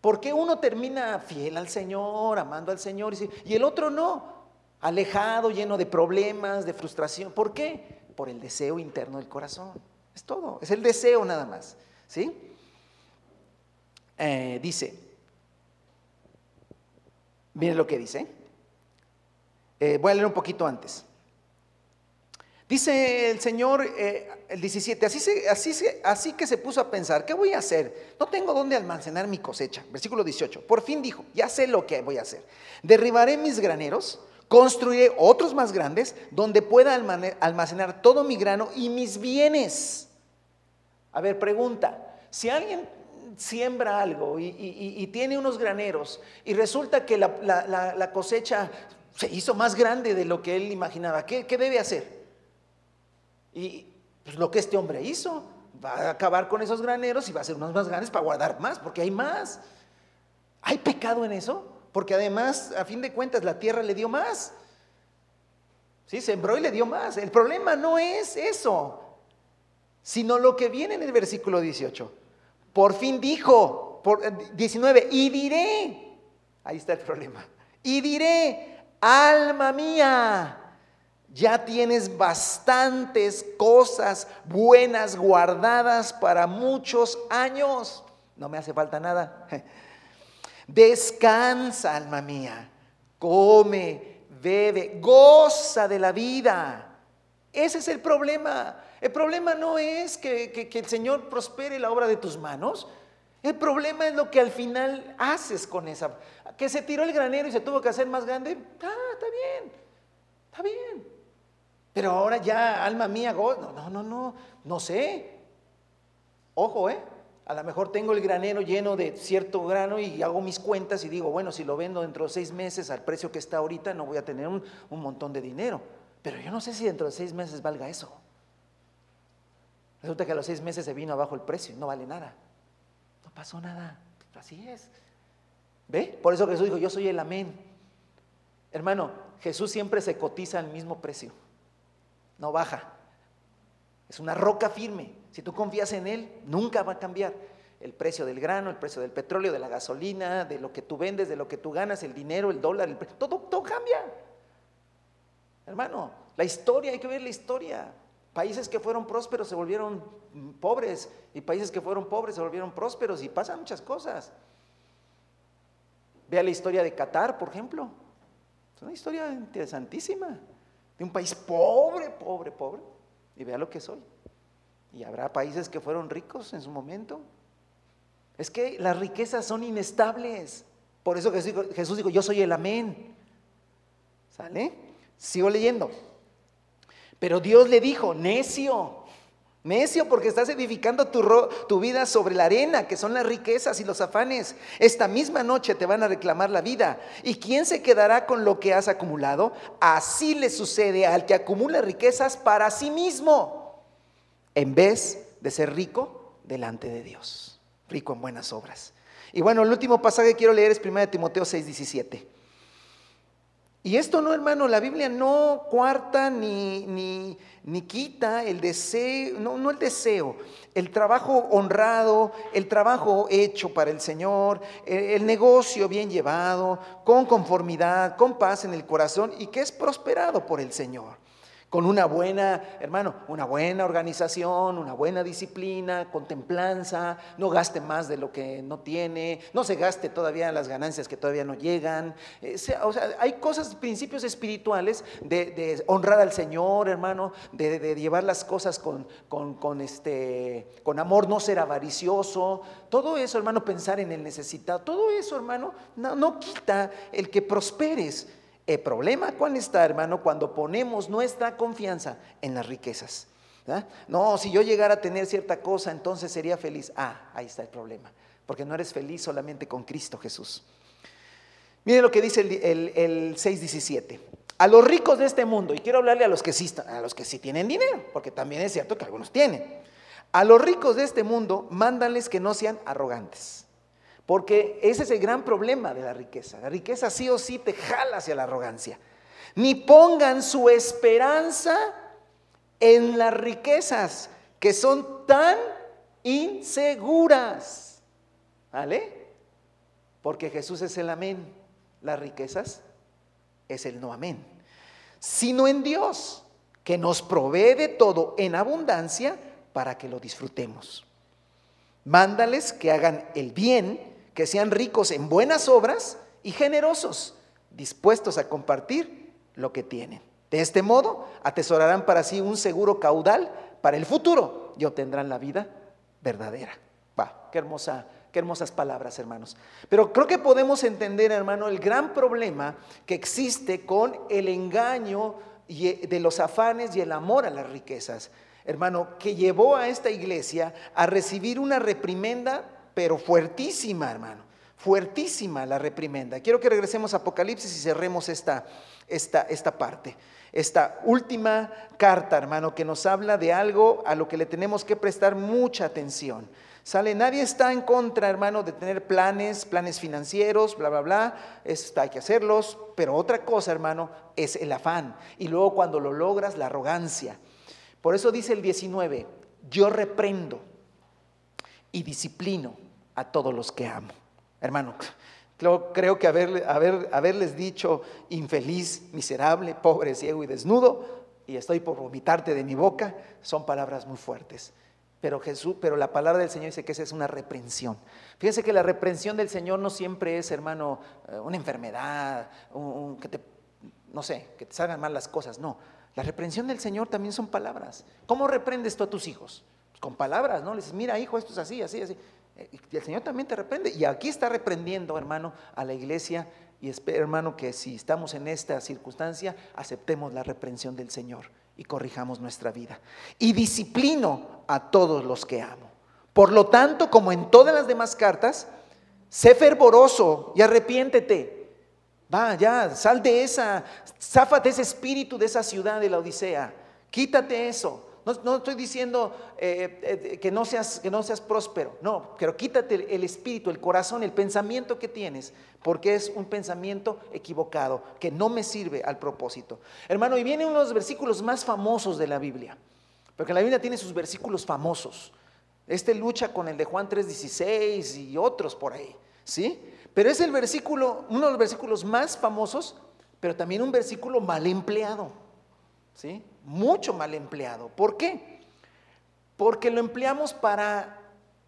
¿Por qué uno termina fiel al Señor, amando al Señor, y el otro no? Alejado, lleno de problemas, de frustración. ¿Por qué? Por el deseo interno del corazón. Es todo, es el deseo nada más. ¿Sí? Eh, dice, miren lo que dice. Eh, voy a leer un poquito antes. Dice el Señor, eh, el 17, así, así, así que se puso a pensar, ¿qué voy a hacer? No tengo dónde almacenar mi cosecha. Versículo 18, por fin dijo, ya sé lo que voy a hacer. Derribaré mis graneros, construiré otros más grandes, donde pueda almacenar todo mi grano y mis bienes. A ver, pregunta, si alguien siembra algo y, tiene unos graneros y resulta que la, cosecha se hizo más grande de lo que él imaginaba, ¿qué, qué debe hacer? Y pues, lo que este hombre hizo, va a acabar con esos graneros y va a hacer unos más grandes para guardar más, porque hay más. ¿Hay pecado en eso? Porque además, a fin de cuentas, la tierra le dio más. Sí, sembró y le dio más. El problema no es eso, sino lo que viene en el versículo 18. Por fin dijo, por, 19, eh, y diré. Ahí está el problema. Y diré, alma mía, ya tienes bastantes cosas buenas guardadas para muchos años. No me hace falta nada. Descansa, alma mía. Come, bebe, goza de la vida. Ese es el problema. El problema no es que, el Señor prospere la obra de tus manos. El problema es lo que al final haces con esa. Que se tiró el granero y se tuvo que hacer más grande. Ah, está bien. Está bien. Pero ahora ya, alma mía, no, no, no, no, no sé. Ojo, ¿eh? A lo mejor tengo el granero lleno de cierto grano y hago mis cuentas y digo, bueno, si lo vendo dentro de seis meses al precio que está ahorita, no voy a tener un, montón de dinero. Pero yo no sé si dentro de seis meses valga eso. Resulta que a los seis meses se vino abajo el precio no vale nada. No pasó nada. Así es. ¿Ve? Por eso Jesús dijo, yo soy el amén. Hermano, Jesús siempre se cotiza al mismo precio. No baja. Es una roca firme. Si tú confías en Él, nunca va a cambiar. El precio del grano, el precio del petróleo, de la gasolina, de lo que tú vendes, de lo que tú ganas, el dinero, el dólar, todo, todo cambia. Hermano, la historia, hay que ver la historia. Países que fueron prósperos se volvieron pobres y países que fueron pobres se volvieron prósperos y pasan muchas cosas. Vea la historia de Qatar, por ejemplo. Es una historia interesantísima. De un país pobre, pobre, pobre. Y vea lo que soy. Y habrá países que fueron ricos en su momento. Es que las riquezas son inestables. Por eso Jesús dijo, yo soy el amén. ¿Sale? Sigo leyendo. Pero Dios le dijo, necio, necio porque estás edificando tu, vida sobre la arena, que son las riquezas y los afanes. Esta misma noche te van a reclamar la vida. ¿Y quién se quedará con lo que has acumulado? Así le sucede al que acumula riquezas para sí mismo en vez de ser rico delante de Dios, rico en buenas obras. Y bueno, el último pasaje que quiero leer es 1 Timoteo 6, 17. Y esto no, hermano, la Biblia no cuarta ni, ni, ni quita el deseo, no, no, el deseo, el trabajo honrado, el trabajo hecho para el Señor, el negocio bien llevado, con conformidad, con paz en el corazón y que es prosperado por el Señor con una buena, hermano, una buena organización, una buena disciplina, contemplanza, no gaste más de lo que no tiene, no se gaste todavía las ganancias que todavía no llegan. Eh, o sea, hay cosas, principios espirituales de, honrar al Señor, hermano, de, llevar las cosas con, con, este, con amor, no ser avaricioso. Todo eso, hermano, pensar en el necesitado, todo eso, hermano, no, no quita el que prosperes. El problema, ¿cuál está, hermano? Cuando ponemos nuestra confianza en las riquezas. No, si yo llegara a tener cierta cosa, entonces sería feliz. Ah, ahí está el problema. Porque no eres feliz solamente con Cristo Jesús. Miren lo que dice el, el, 6.17. A los ricos de este mundo, y quiero hablarle a los que sí, a los que sí tienen dinero, porque también es cierto que algunos tienen. A los ricos de este mundo, mándales que no sean arrogantes porque ese es el gran problema de la riqueza. La riqueza sí o sí te jala hacia la arrogancia. Ni pongan su esperanza en las riquezas que son tan inseguras. ¿Vale? Porque Jesús es el amén. Las riquezas es el no amén. Sino en Dios, que nos provee de todo en abundancia para que lo disfrutemos. Mándales que hagan el bien que sean ricos en buenas obras y generosos, dispuestos a compartir lo que tienen. De este modo, atesorarán para sí un seguro caudal para el futuro y obtendrán la vida verdadera. Va, qué hermosa, qué hermosas palabras, hermanos. Pero creo que podemos entender, hermano, el gran problema que existe con el engaño de los afanes y el amor a las riquezas. Hermano, que llevó a esta iglesia a recibir una reprimenda pero fuertísima, hermano. Fuertísima la reprimenda. Quiero que regresemos a Apocalipsis y cerremos esta, esta, esta parte. Esta última carta, hermano, que nos habla de algo a lo que le tenemos que prestar mucha atención. Sale, nadie está en contra, hermano, de tener planes, planes financieros, bla, bla, bla. Está, hay que hacerlos. Pero otra cosa, hermano, es el afán. Y luego cuando lo logras, la arrogancia. Por eso dice el 19, yo reprendo y disciplino a todos los que amo. Hermano, Creo, que haber, haber, haberles dicho infeliz, miserable, pobre, ciego y desnudo, y estoy por vomitarte de mi boca, son palabras muy fuertes. Pero Jesús, pero la palabra del Señor dice que esa es una reprensión. Fíjense que la reprensión del Señor no siempre es, hermano, eh, una enfermedad, que te, no sé, que te salgan mal las cosas. No, la reprensión del Señor también son palabras. ¿Cómo reprendes tú a tus hijos? Con palabras, ¿no? Le dices, mira, hijo, esto es así, así, así. Y el Señor también te reprende. Y aquí está reprendiendo, hermano, a la iglesia. Y espero, hermano, que si estamos en esta circunstancia, aceptemos la reprensión del Señor y corrijamos nuestra vida. Y disciplino a todos los que amo. Por lo tanto, como en todas las demás cartas, sé fervoroso y arrepiéntete. Va, ya, sal de esa, záfate ese espíritu de esa ciudad de la Odisea. Quítate eso. No, estoy diciendo eh, eh, que, no seas, que no seas próspero, no, pero quítate el espíritu, el corazón, el pensamiento que tienes, porque es un pensamiento equivocado, que no me sirve al propósito. Hermano, y viene uno de los versículos más famosos de la Biblia, porque la Biblia tiene sus versículos famosos. Este lucha con el de Juan 3:16 y otros por ahí, ¿sí? Pero es el versículo, uno de los versículos más famosos, pero también un versículo mal empleado, ¿sí? mucho mal empleado. ¿Por qué? Porque lo empleamos para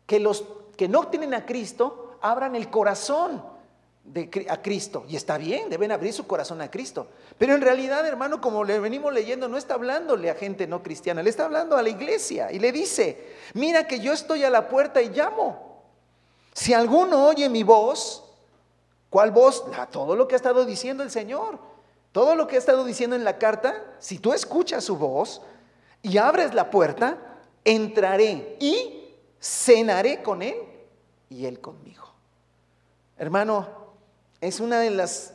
que los que no tienen a Cristo abran el corazón a Cristo. Y está bien, deben abrir su corazón a Cristo. Pero en realidad, hermano, como le venimos leyendo, no está hablándole a gente no cristiana, le está hablando a la iglesia y le dice, mira que yo estoy a la puerta y llamo. Si alguno oye mi voz, ¿cuál voz? todo lo que ha estado diciendo el Señor. Todo lo que ha estado diciendo en la carta, si tú escuchas su voz y abres la puerta, entraré y cenaré con él y él conmigo. Hermano, es uno de,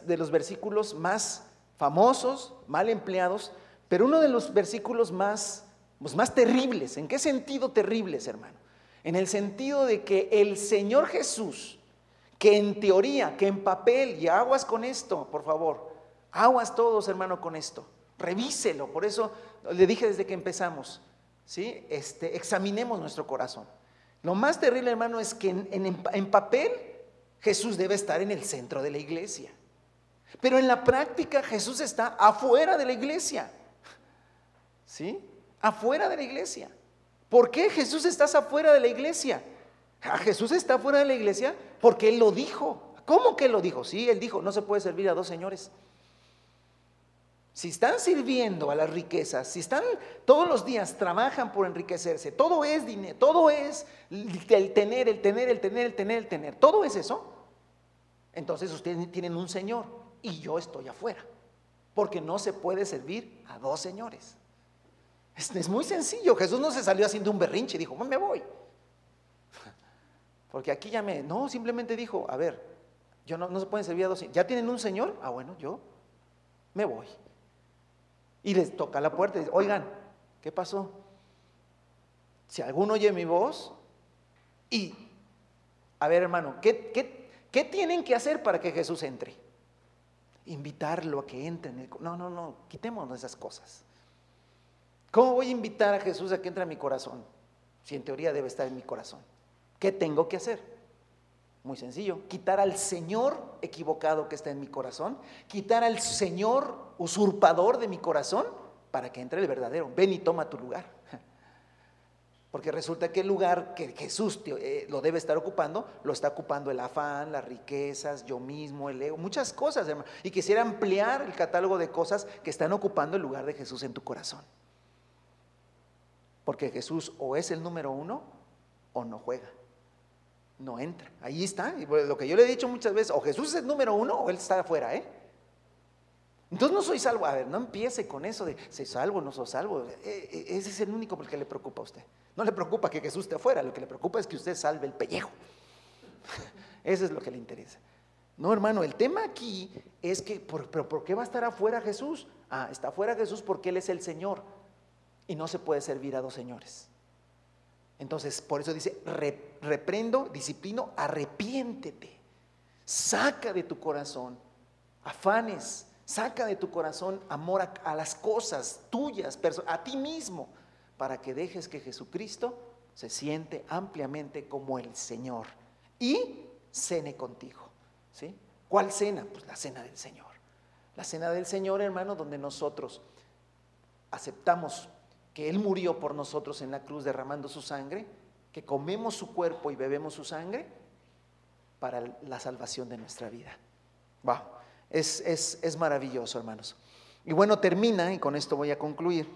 de los versículos más famosos, mal empleados, pero uno de los versículos más, pues más terribles. ¿En qué sentido terribles, hermano? En el sentido de que el Señor Jesús, que en teoría, que en papel, y aguas con esto, por favor, Aguas todos, hermano, con esto. Revíselo. Por eso le dije desde que empezamos, ¿sí? Este, examinemos nuestro corazón. Lo más terrible, hermano, es que en, papel Jesús debe estar en el centro de la iglesia. Pero en la práctica Jesús está afuera de la iglesia. ¿Sí? Afuera de la iglesia. ¿Por qué Jesús está afuera de la iglesia? Ah, Jesús está afuera de la iglesia porque Él lo dijo. ¿Cómo que Él lo dijo? Sí, Él dijo, no se puede servir a dos señores. Si están sirviendo a las riquezas, si están todos los días trabajan por enriquecerse, todo es dinero, todo es el tener, el tener, el tener, el tener, el tener, todo es eso. Entonces ustedes tienen un señor y yo estoy afuera, porque no se puede servir a dos señores. Es, muy sencillo. Jesús no se salió haciendo un berrinche dijo, me voy. Porque aquí ya me, no, simplemente dijo, a ver, yo no, no se pueden servir a dos. ¿Ya tienen un señor? Ah, bueno, yo me voy. Y les toca la puerta y dice, oigan, ¿qué pasó? Si alguno oye mi voz y, a ver hermano, ¿qué, qué, tienen que hacer para que Jesús entre? Invitarlo a que entre. En el, no, no, no, quitémonos esas cosas. ¿Cómo voy a invitar a Jesús a que entre a mi corazón? Si en teoría debe estar en mi corazón. ¿Qué tengo que hacer? Muy sencillo, quitar al Señor equivocado que está en mi corazón, quitar al Señor usurpador de mi corazón para que entre el verdadero. Ven y toma tu lugar. Porque resulta que el lugar que Jesús eh, lo debe estar ocupando, lo está ocupando el afán, las riquezas, yo mismo, el ego, muchas cosas, hermano. Y quisiera ampliar el catálogo de cosas que están ocupando el lugar de Jesús en tu corazón. Porque Jesús o es el número uno o no juega no entra. Ahí está. Lo que yo le he dicho muchas veces, o Jesús es número uno o Él está afuera, ¿eh? Entonces no soy salvo. A ver, no empiece con eso de soy salvo no soy salvo. E, e, ese es el único por el que le preocupa a usted. No le preocupa que Jesús esté afuera, lo que le preocupa es que usted salve el pellejo. Eso es lo que le interesa. No, hermano, el tema aquí es que, pero ¿por qué va a estar afuera Jesús? Ah, está afuera Jesús porque Él es el Señor y no se puede servir a dos señores. Entonces, por eso dice, reprendo, disciplino, arrepiéntete. Saca de tu corazón afanes, saca de tu corazón amor a, las cosas tuyas, a ti mismo, para que dejes que Jesucristo se siente ampliamente como el Señor y cene contigo. ¿sí? ¿Cuál cena? Pues la cena del Señor. La cena del Señor, hermano, donde nosotros aceptamos que Él murió por nosotros en la cruz derramando su sangre, que comemos su cuerpo y bebemos su sangre para la salvación de nuestra vida. Wow, es, es, es maravilloso, hermanos. Y bueno, termina, y con esto voy a concluir,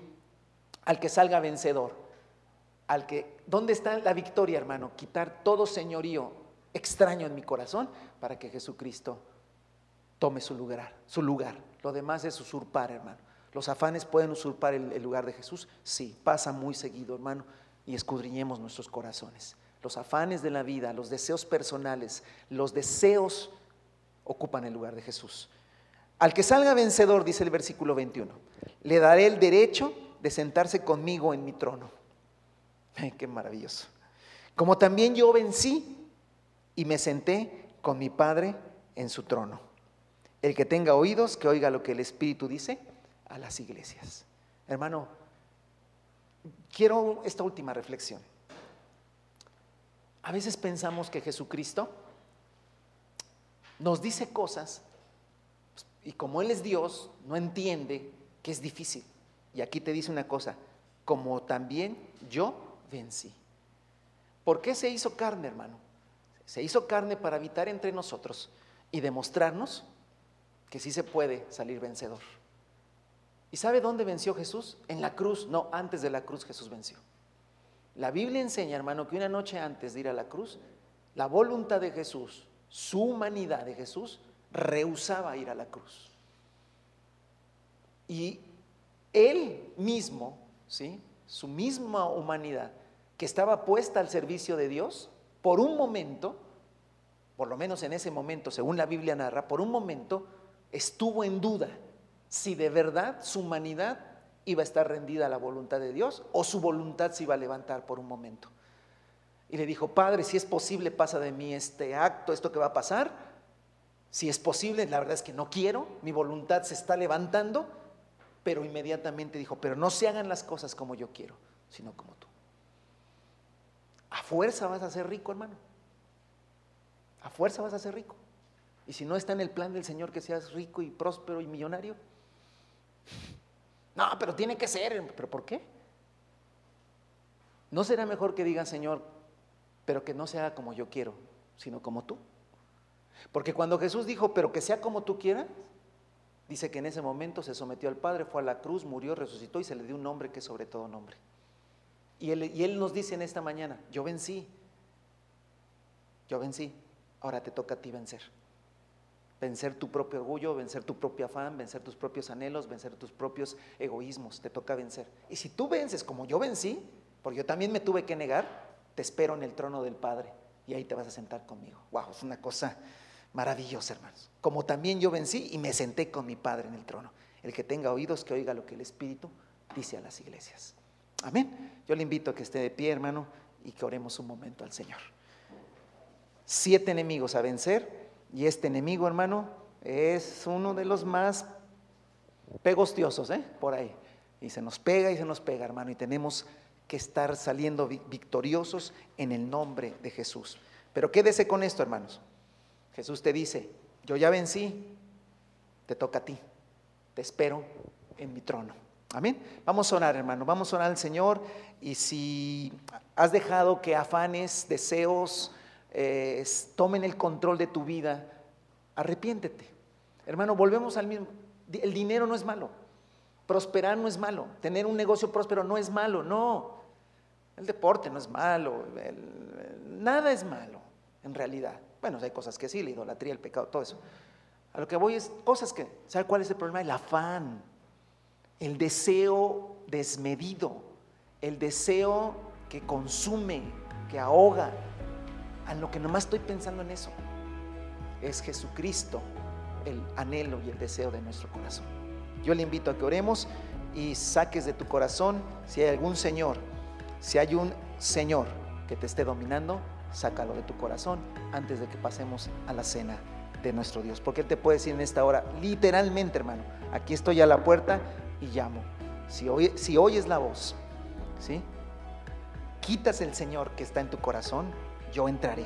al que salga vencedor, al que, ¿dónde está la victoria, hermano? Quitar todo señorío extraño en mi corazón para que Jesucristo tome su lugar, su lugar. Lo demás es usurpar, hermano. ¿Los afanes pueden usurpar el, lugar de Jesús? Sí, pasa muy seguido, hermano, y escudriñemos nuestros corazones. Los afanes de la vida, los deseos personales, los deseos ocupan el lugar de Jesús. Al que salga vencedor, dice el versículo 21, le daré el derecho de sentarse conmigo en mi trono. Qué maravilloso. Como también yo vencí y me senté con mi Padre en su trono. El que tenga oídos, que oiga lo que el Espíritu dice a las iglesias. Hermano, quiero esta última reflexión. A veces pensamos que Jesucristo nos dice cosas y como Él es Dios, no entiende que es difícil. Y aquí te dice una cosa, como también yo vencí. ¿Por qué se hizo carne, hermano? Se hizo carne para habitar entre nosotros y demostrarnos que sí se puede salir vencedor. ¿Y sabe dónde venció Jesús? En la cruz. No, antes de la cruz Jesús venció. La Biblia enseña, hermano, que una noche antes de ir a la cruz, la voluntad de Jesús, su humanidad de Jesús, rehusaba ir a la cruz. Y él mismo, ¿sí? su misma humanidad, que estaba puesta al servicio de Dios, por un momento, por lo menos en ese momento, según la Biblia narra, por un momento estuvo en duda si de verdad su humanidad iba a estar rendida a la voluntad de Dios o su voluntad se iba a levantar por un momento. Y le dijo, Padre, si es posible, pasa de mí este acto, esto que va a pasar. Si es posible, la verdad es que no quiero, mi voluntad se está levantando, pero inmediatamente dijo, pero no se hagan las cosas como yo quiero, sino como tú. A fuerza vas a ser rico, hermano. A fuerza vas a ser rico. Y si no está en el plan del Señor que seas rico y próspero y millonario, no, pero tiene que ser. ¿Pero por qué? ¿No será mejor que diga, Señor, pero que no sea como yo quiero, sino como tú? Porque cuando Jesús dijo, pero que sea como tú quieras, dice que en ese momento se sometió al Padre, fue a la cruz, murió, resucitó y se le dio un nombre que es sobre todo nombre. Y él, y él nos dice en esta mañana, yo vencí, yo vencí, ahora te toca a ti vencer vencer tu propio orgullo, vencer tu propio afán, vencer tus propios anhelos, vencer tus propios egoísmos, te toca vencer. Y si tú vences como yo vencí, porque yo también me tuve que negar, te espero en el trono del Padre y ahí te vas a sentar conmigo. Wow, es una cosa maravillosa, hermanos. Como también yo vencí y me senté con mi Padre en el trono. El que tenga oídos, que oiga lo que el Espíritu dice a las iglesias. Amén. Yo le invito a que esté de pie, hermano, y que oremos un momento al Señor. Siete enemigos a vencer y este enemigo, hermano, es uno de los más pegostiosos, ¿eh? Por ahí. Y se nos pega y se nos pega, hermano. Y tenemos que estar saliendo victoriosos en el nombre de Jesús. Pero quédese con esto, hermanos. Jesús te dice, yo ya vencí, te toca a ti. Te espero en mi trono. Amén. Vamos a orar, hermano. Vamos a orar al Señor. Y si has dejado que afanes, deseos, tomen el control de tu vida, arrepiéntete. Hermano, volvemos al mismo. El dinero no es malo. Prosperar no es malo. Tener un negocio próspero no es malo. No. El deporte no es malo. nada es malo, en realidad. Bueno, hay cosas que sí, la idolatría, el pecado, todo eso. A lo que voy es cosas que, ¿sabe cuál es el problema? El afán, el deseo desmedido, el deseo que consume, que ahoga, a lo que nomás estoy pensando en eso. Es Jesucristo el anhelo y el deseo de nuestro corazón. Yo le invito a que oremos y saques de tu corazón si hay algún Señor, si hay un Señor que te esté dominando, sácalo de tu corazón antes de que pasemos a la cena de nuestro Dios. Porque Él te puede decir en esta hora, literalmente hermano, aquí estoy a la puerta y llamo. Si, si oyes la voz, ¿sí? quitas el Señor que está en tu corazón yo entraré.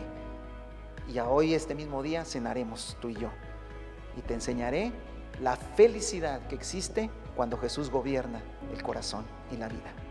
Y a hoy, este mismo día, cenaremos tú y yo. y te enseñaré la felicidad que existe cuando Jesús gobierna el corazón y la vida.